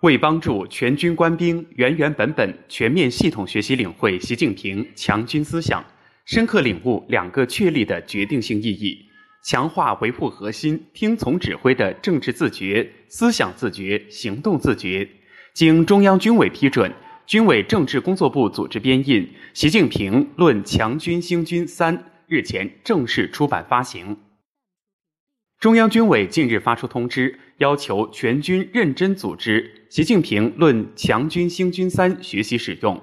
为帮助全军官兵原原本本、全面系统学习领会习近平强军思想，深刻领悟两个确立的决定性意义，强化维护核心、听从指挥的政治自觉、思想自觉、行动自觉，经中央军委批准，军委政治工作部组织编印《习近平论强军兴军三》，日前正式出版发行。中央军委近日发出通知，要求全军认真组织《习近平论强军兴军三》学习使用，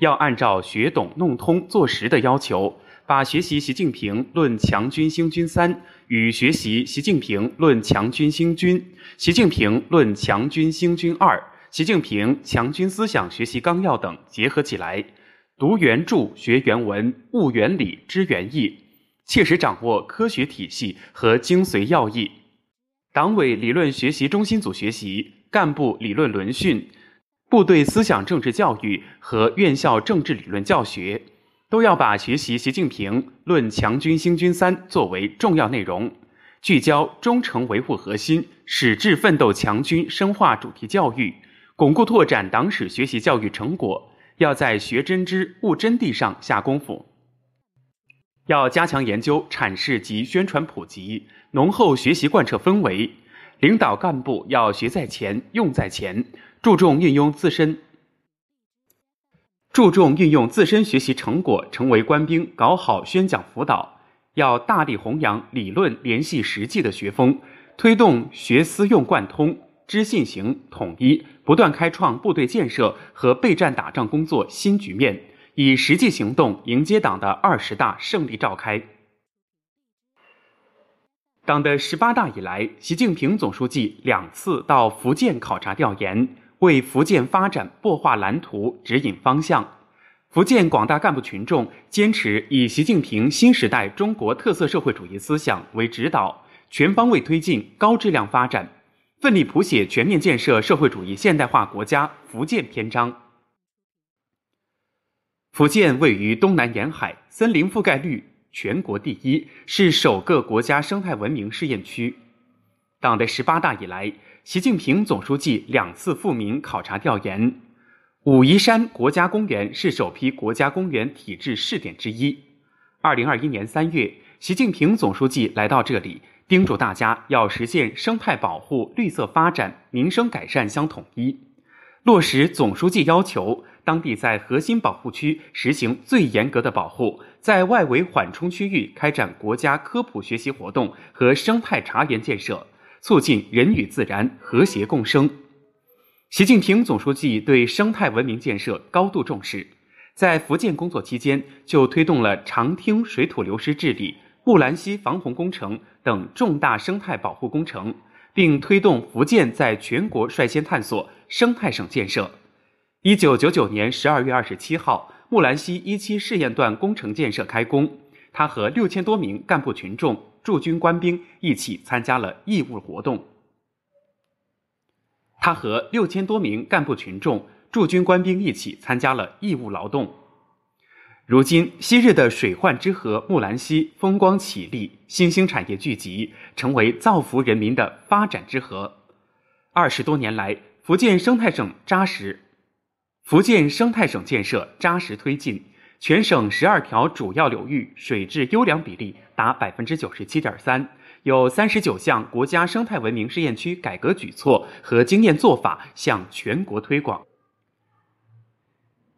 要按照学懂弄通做实的要求，把学习《习近平论强军兴军三》与学习《习近平论强军兴军》《习近平论强军兴军二》《习近平强军思想学习纲要》等结合起来，读原著学原文，悟原理知原意。切实掌握科学体系和精髓要义，党委理论学习中心组学习、干部理论轮训、部队思想政治教育和院校政治理论教学，都要把学习《习近平论强军兴军三》作为重要内容，聚焦忠诚维护核心、矢志奋斗强军深化主题教育，巩固拓展党史学习教育成果，要在学真知、悟真谛上下功夫。要加强研究、阐释及宣传普及，浓厚学习贯彻氛围。领导干部要学在前、用在前，注重运用自身，注重运用自身学习成果，成为官兵搞好宣讲辅导。要大力弘扬理论联系实际的学风，推动学思用贯通、知信行统一，不断开创部队建设和备战打仗工作新局面。以实际行动迎接党的二十大胜利召开。党的十八大以来，习近平总书记两次到福建考察调研，为福建发展擘画蓝图、指引方向。福建广大干部群众坚持以习近平新时代中国特色社会主义思想为指导，全方位推进高质量发展，奋力谱写全面建设社会主义现代化国家福建篇章。福建位于东南沿海，森林覆盖率全国第一，是首个国家生态文明试验区。党的十八大以来，习近平总书记两次赴闽考察调研。武夷山国家公园是首批国家公园体制试点之一。二零二一年三月，习近平总书记来到这里，叮嘱大家要实现生态保护、绿色发展、民生改善相统一，落实总书记要求。当地在核心保护区实行最严格的保护，在外围缓冲区域开展国家科普学习活动和生态茶园建设，促进人与自然和谐共生。习近平总书记对生态文明建设高度重视，在福建工作期间就推动了长汀水土流失治理、木兰溪防洪工程等重大生态保护工程，并推动福建在全国率先探索生态省建设。一九九九年十二月二十七号，木兰溪一期试验段工程建设开工。他和六千多名干部群众、驻军官兵一起参加了义务活动。他和六千多名干部群众、驻军官兵一起参加了义务劳动。如今，昔日的水患之河木兰溪风光绮丽，新兴产业聚集，成为造福人民的发展之河。二十多年来，福建生态省扎实。福建生态省建设扎实推进，全省十二条主要流域水质优良比例达百分之九十七点三，有三十九项国家生态文明试验区改革举措和经验做法向全国推广。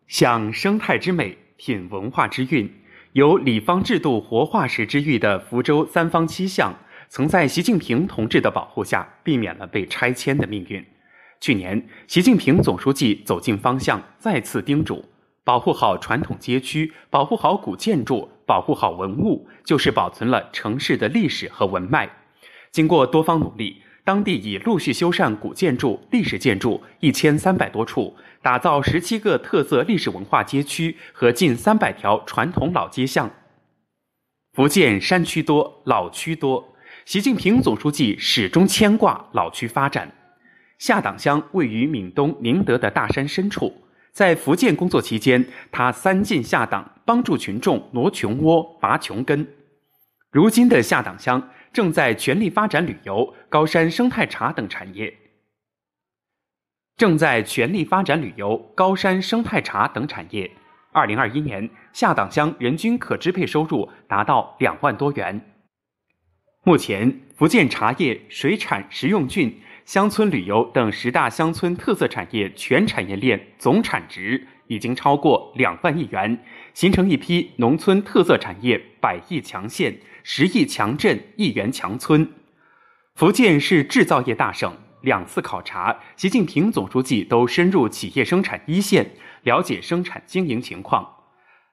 享生态之美，品文化之韵，有礼方制度活化石之誉的福州三坊七巷，曾在习近平同志的保护下，避免了被拆迁的命运。去年，习近平总书记走进方向，再次叮嘱：保护好传统街区，保护好古建筑，保护好文物，就是保存了城市的历史和文脉。经过多方努力，当地已陆续修缮古建筑、历史建筑一千三百多处，打造十七个特色历史文化街区和近三百条传统老街巷。福建山区多，老区多，习近平总书记始终牵挂老区发展。下党乡位于闽东宁德的大山深处，在福建工作期间，他三进下党，帮助群众挪穷窝、拔穷根。如今的下党乡正在全力发展旅游、高山生态茶等产业。正在全力发展旅游、高山生态茶等产业。二零二一年，下党乡人均可支配收入达到两万多元。目前，福建茶叶、水产、食用菌、乡村旅游等十大乡村特色产业全产业链总产值已经超过两万亿元，形成一批农村特色产业百亿强县、十亿强镇、亿元强村。福建是制造业大省。两次考察，习近平总书记都深入企业生产一线，了解生产经营情况。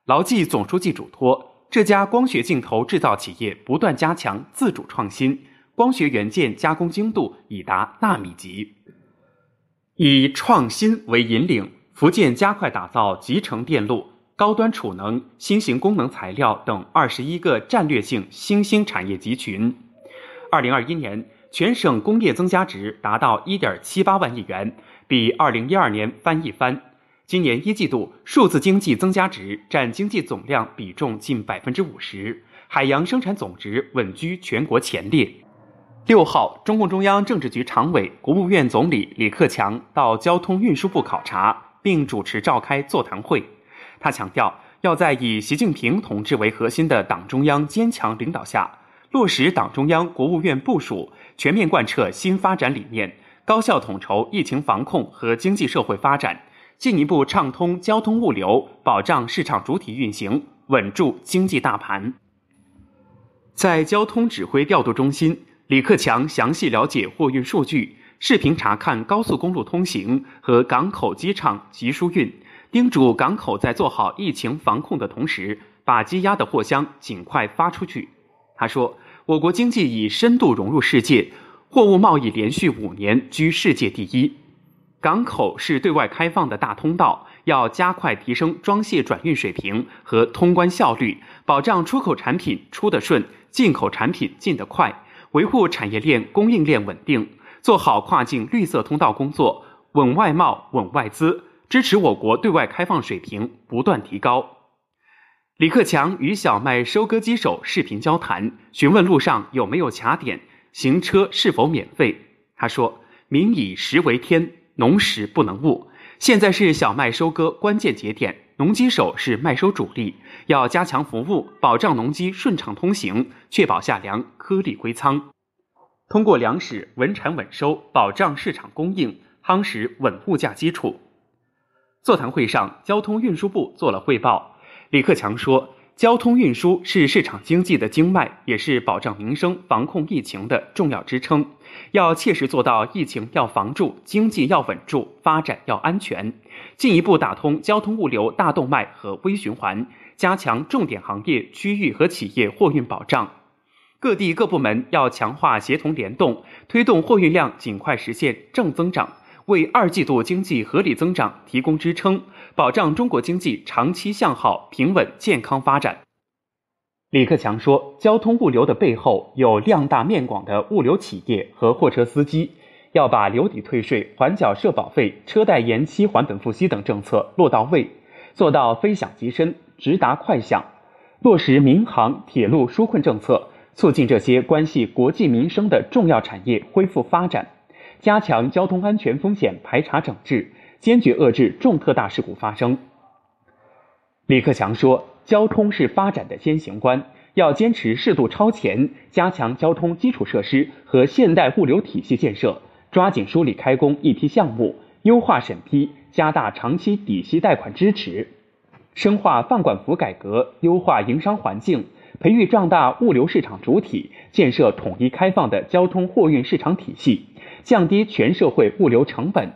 牢记总书记嘱托，这家光学镜头制造企业不断加强自主创新，光学元件加工精度已达纳米级。以创新为引领，福建加快打造集成电路、高端储能、新型功能材料等二十一个战略性新兴产业集群。二零二一年。全省工业增加值达到一点七八万亿元，比二零一二年翻一番。今年一季度数字经济增加值占经济总量比重近百分之五十，海洋生产总值稳居全国前列。六号，中共中央政治局常委、国务院总理李克强到交通运输部考察，并主持召开座谈会。他强调，要在以习近平同志为核心的党中央坚强领导下，落实党中央、国务院部署。全面贯彻新发展理念，高效统筹疫情防控和经济社会发展，进一步畅通交通物流，保障市场主体运行，稳住经济大盘。在交通指挥调度中心，李克强详细了解货运数据，视频查看高速公路通行和港口机场集疏运，叮嘱港口在做好疫情防控的同时，把积压的货箱尽快发出去。他说。我国经济已深度融入世界，货物贸易连续五年居世界第一。港口是对外开放的大通道，要加快提升装卸转运水平和通关效率，保障出口产品出得顺，进口产品进得快，维护产业链供应链稳定，做好跨境绿色通道工作，稳外贸、稳外资，支持我国对外开放水平不断提高。李克强与小麦收割机手视频交谈，询问路上有没有卡点，行车是否免费。他说：“民以食为天，农时不能误。现在是小麦收割关键节点，农机手是麦收主力，要加强服务，保障农机顺畅通行，确保下粮颗粒归仓。通过粮食稳产稳收，保障市场供应，夯实稳物价基础。”座谈会上，交通运输部做了汇报。李克强说：“交通运输是市场经济的经脉，也是保障民生、防控疫情的重要支撑。要切实做到疫情要防住，经济要稳住，发展要安全。进一步打通交通物流大动脉和微循环，加强重点行业、区域和企业货运保障。各地各部门要强化协同联动，推动货运量尽快实现正增长。”为二季度经济合理增长提供支撑，保障中国经济长期向好、平稳、健康发展。李克强说：“交通物流的背后有量大面广的物流企业和货车司机，要把留抵退税、缓缴社保费、车贷延期还本付息等政策落到位，做到非享即深、直达快享，落实民航、铁路纾困政策，促进这些关系国计民生的重要产业恢复发展。”加强交通安全风险排查整治，坚决遏制重特大事故发生。李克强说：“交通是发展的先行官，要坚持适度超前，加强交通基础设施和现代物流体系建设，抓紧梳理开工一批项目，优化审批，加大长期抵息贷款支持，深化放管服改革，优化营商环境，培育壮大物流市场主体，建设统一开放的交通货运市场体系。”降低全社会物流成本，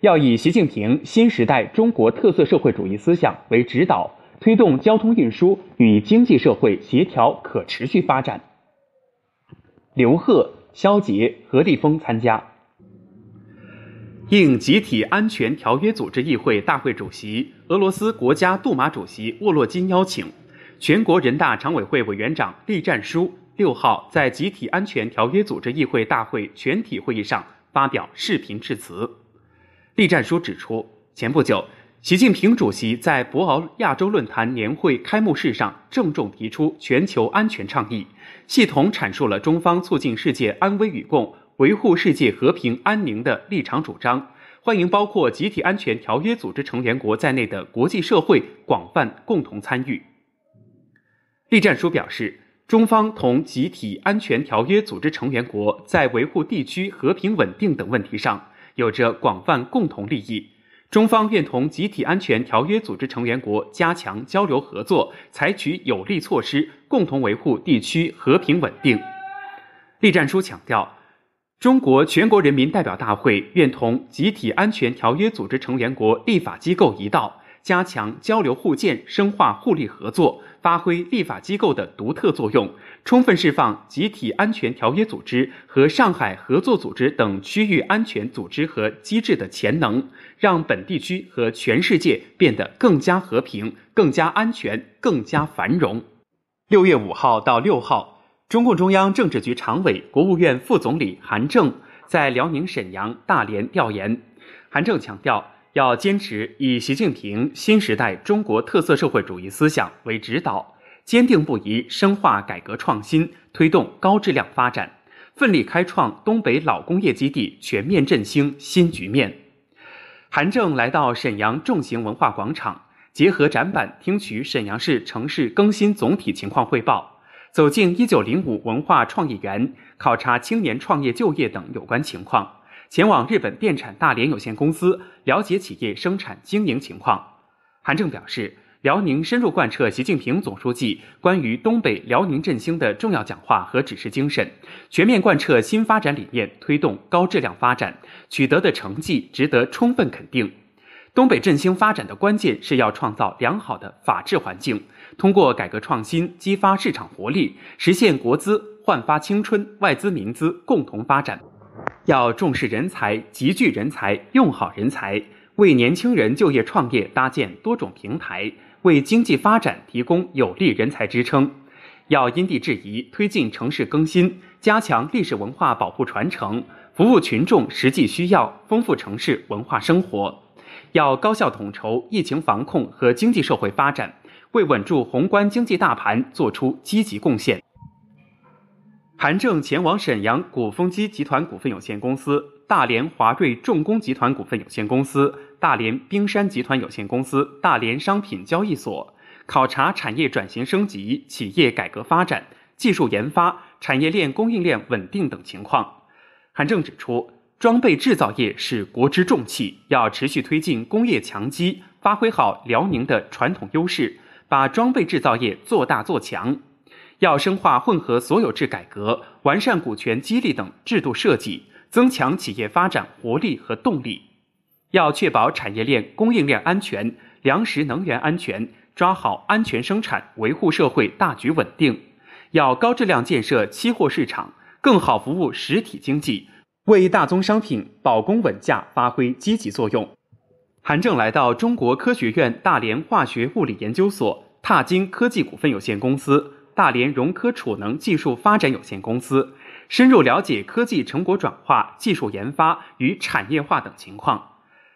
要以习近平新时代中国特色社会主义思想为指导，推动交通运输与经济社会协调可持续发展。刘鹤、肖捷、何立峰参加。应集体安全条约组织议会大会主席、俄罗斯国家杜马主席沃洛金邀请，全国人大常委会委员长栗战书。六号在集体安全条约组织议会大会全体会议上发表视频致辞。栗战书指出，前不久，习近平主席在博鳌亚洲论坛年会开幕式上郑重提出全球安全倡议，系统阐述了中方促进世界安危与共、维护世界和平安宁的立场主张，欢迎包括集体安全条约组织成员国在内的国际社会广泛共同参与。栗战书表示，中方同集体安全条约组织成员国在维护地区和平稳定等问题上有着广泛共同利益。中方愿同集体安全条约组织成员国加强交流合作，采取有力措施，共同维护地区和平稳定。栗战书强调，中国全国人民代表大会愿同集体安全条约组织成员国立法机构一道，加强交流互鉴，深化互利合作，发挥立法机构的独特作用。充分释放集体安全条约组织和上海合作组织等区域安全组织和机制的潜能，让本地区和全世界变得更加和平、更加安全、更加繁荣。六月五号到六号，中共中央政治局常委、国务院副总理韩正在辽宁沈阳、大连调研。韩正强调，要坚持以习近平新时代中国特色社会主义思想为指导。坚定不移深化改革创新，推动高质量发展，奋力开创东北老工业基地全面振兴新局面。韩正来到沈阳重型文化广场，结合展板听取沈阳市城市更新总体情况汇报，走进一九零五文化创意园，考察青年创业就业等有关情况，前往日本电产大连有限公司了解企业生产经营情况。韩正表示。辽宁深入贯彻习近平总书记关于东北辽宁振兴的重要讲话和指示精神，全面贯彻新发展理念，推动高质量发展，取得的成绩值得充分肯定。东北振兴发展的关键是要创造良好的法治环境，通过改革创新激发市场活力，实现国资焕发青春、外资民资共同发展。要重视人才，集聚人才，用好人才，为年轻人就业创业搭建多种平台。为经济发展提供有力人才支撑，要因地制宜推进城市更新，加强历史文化保护传承，服务群众实际需要，丰富城市文化生活。要高效统筹疫情防控和经济社会发展，为稳住宏观经济大盘作出积极贡献。韩正前往沈阳鼓风机集团股份有限公司、大连华瑞重工集团股份有限公司。大连冰山集团有限公司、大连商品交易所考察产业转型升级、企业改革发展、技术研发、产业链供应链稳定等情况。韩正指出，装备制造业是国之重器，要持续推进工业强基，发挥好辽宁的传统优势，把装备制造业做大做强。要深化混合所有制改革，完善股权激励等制度设计，增强企业发展活力和动力。要确保产业链供应链安全、粮食能源安全，抓好安全生产，维护社会大局稳定。要高质量建设期货市场，更好服务实体经济，为大宗商品保供稳价发挥积极作用。韩正来到中国科学院大连化学物理研究所、踏金科技股份有限公司、大连融科储能技术发展有限公司，深入了解科技成果转化、技术研发与产业化等情况。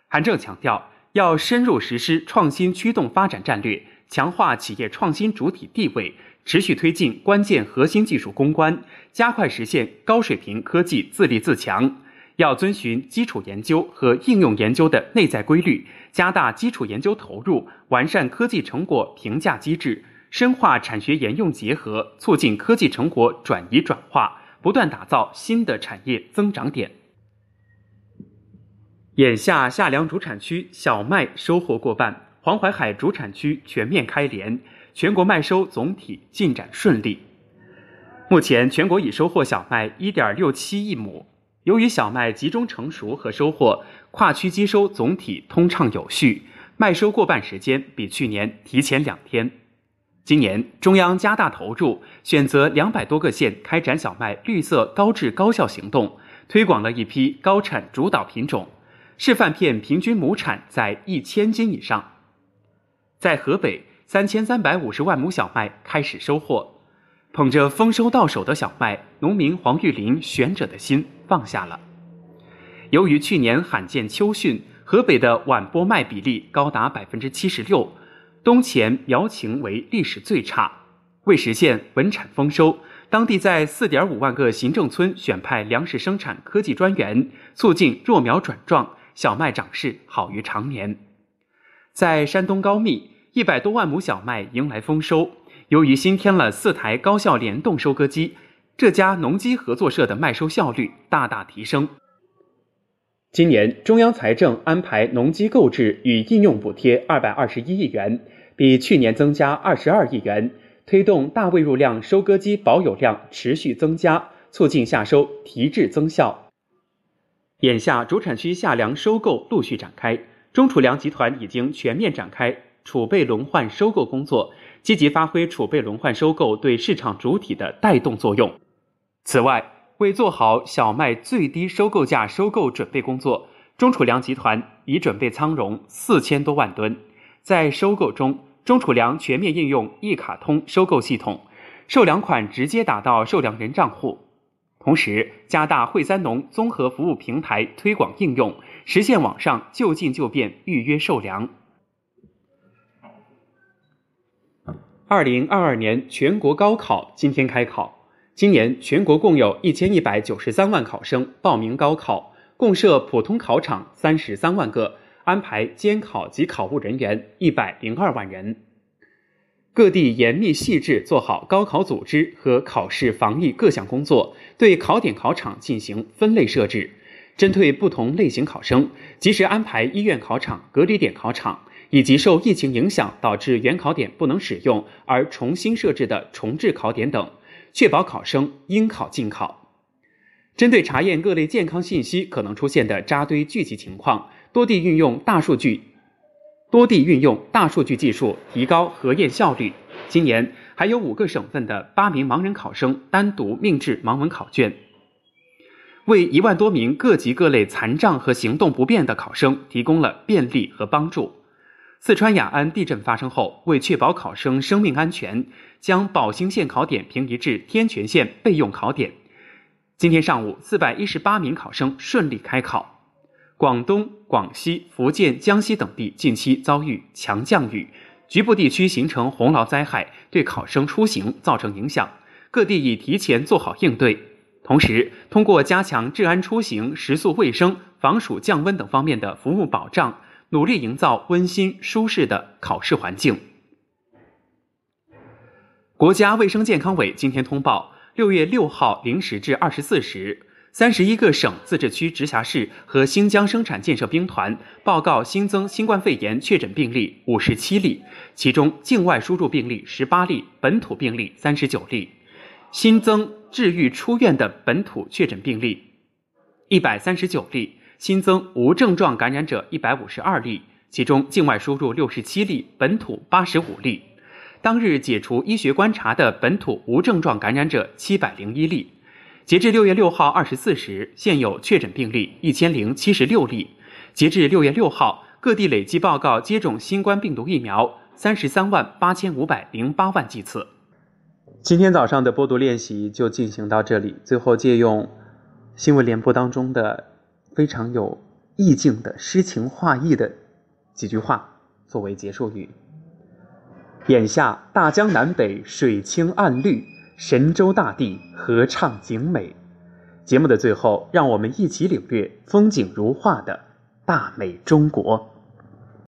韩正强调，要深入实施创新驱动发展战略，强化企业创新主体地位，持续推进关键核心技术攻关，加快实现高水平科技自立自强。要遵循基础研究和应用研究的内在规律，加大基础研究投入，完善科技成果评价机制，深化产学研用结合，促进科技成果转移转化，不断打造新的产业增长点。眼下，夏粮主产区小麦收获过半，黄淮海主产区全面开镰，全国麦收总体进展顺利。目前，全国已收获小麦1.67亿亩。由于小麦集中成熟和收获，跨区机收总体通畅有序，麦收过半时间比去年提前两天。今年，中央加大投入，选择两百多个县开展小麦绿色高质高效行动，推广了一批高产主导品种。示范片平均亩产在一千斤以上。在河北，三千三百五十万亩小麦开始收获，捧着丰收到手的小麦，农民黄玉林悬者的心放下了。由于去年罕见秋汛，河北的晚播麦比例高达百分之七十六，冬前苗情为历史最差。为实现稳产丰收。当地在四点五万个行政村选派粮食生产科技专员，促进弱苗转壮。小麦长势好于常年。在山东高密，一百多万亩小麦迎来丰收。由于新添了四台高效联动收割机，这家农机合作社的麦收效率大大提升。今年中央财政安排农机购置与应用补贴二百二十一亿元，比去年增加二十二亿元，推动大喂入量收割机保有量持续增加，促进夏收提质增效。眼下主产区夏粮收购陆续展开，中储粮集团已经全面展开储备轮换收购工作，积极发挥储备轮换收购对市场主体的带动作用。此外，为做好小麦最低收购价收购准备工作，中储粮集团已准备仓容四千多万吨。在收购中，中储粮全面应用一卡通收购系统，售粮款直接打到售粮人账户。同时，加大惠三农综合服务平台推广应用，实现网上就近就便预约售粮。二零二二年全国高考今天开考。今年全国共有一千一百九十三万考生报名高考，共设普通考场三十三万个，安排监考及考务人员一百零二万人。各地严密细致做好高考组织和考试防疫各项工作，对考点考场进行分类设置，针对不同类型考生，及时安排医院考场、隔离点考场，以及受疫情影响导致原考点不能使用而重新设置的重置考点等。确保考生应考尽考。针对查验各类健康信息可能出现的扎堆聚集情况，多地运用大数据，多地运用大数据技术提高核验效率。今年还有五个省份的八名盲人考生单独命制盲文考卷，为一万多名各级各类残障和行动不便的考生提供了便利和帮助。四川雅安地震发生后，为确保考生生命安全，将宝兴县考点平移至天全县备用考点。今天上午，四百一十八名考生顺利开考。广东、广西、福建、江西等地近期遭遇强降雨，局部地区形成洪涝灾害，对考生出行造成影响。各地已提前做好应对，同时通过加强治安出行、食宿卫生、防暑降温等方面的服务保障。努力营造温馨舒适的考试环境。国家卫生健康委今天通报，六月六号零时至二十四时，三十一个省、自治区、直辖市和新疆生产建设兵团报告新增新冠肺炎确诊病例五十七例，其中境外输入病例十八例，本土病例三十九例，新增治愈出院的本土确诊病例一百三十九例。新增无症状感染者一百五十二例，其中境外输入六十七例，本土八十五例。当日解除医学观察的本土无症状感染者七百零一例。截至六月六号二十四时，现有确诊病例一千零七十六例。截至六月六号，各地累计报告接种新冠病毒疫苗三十三万八千五百零八万剂次。今天早上的播读练习就进行到这里。最后借用新闻联播当中的。非常有意境的诗情画意的几句话作为结束语。眼下大江南北水清岸绿，神州大地合唱景美。节目的最后，让我们一起领略风景如画的大美中国。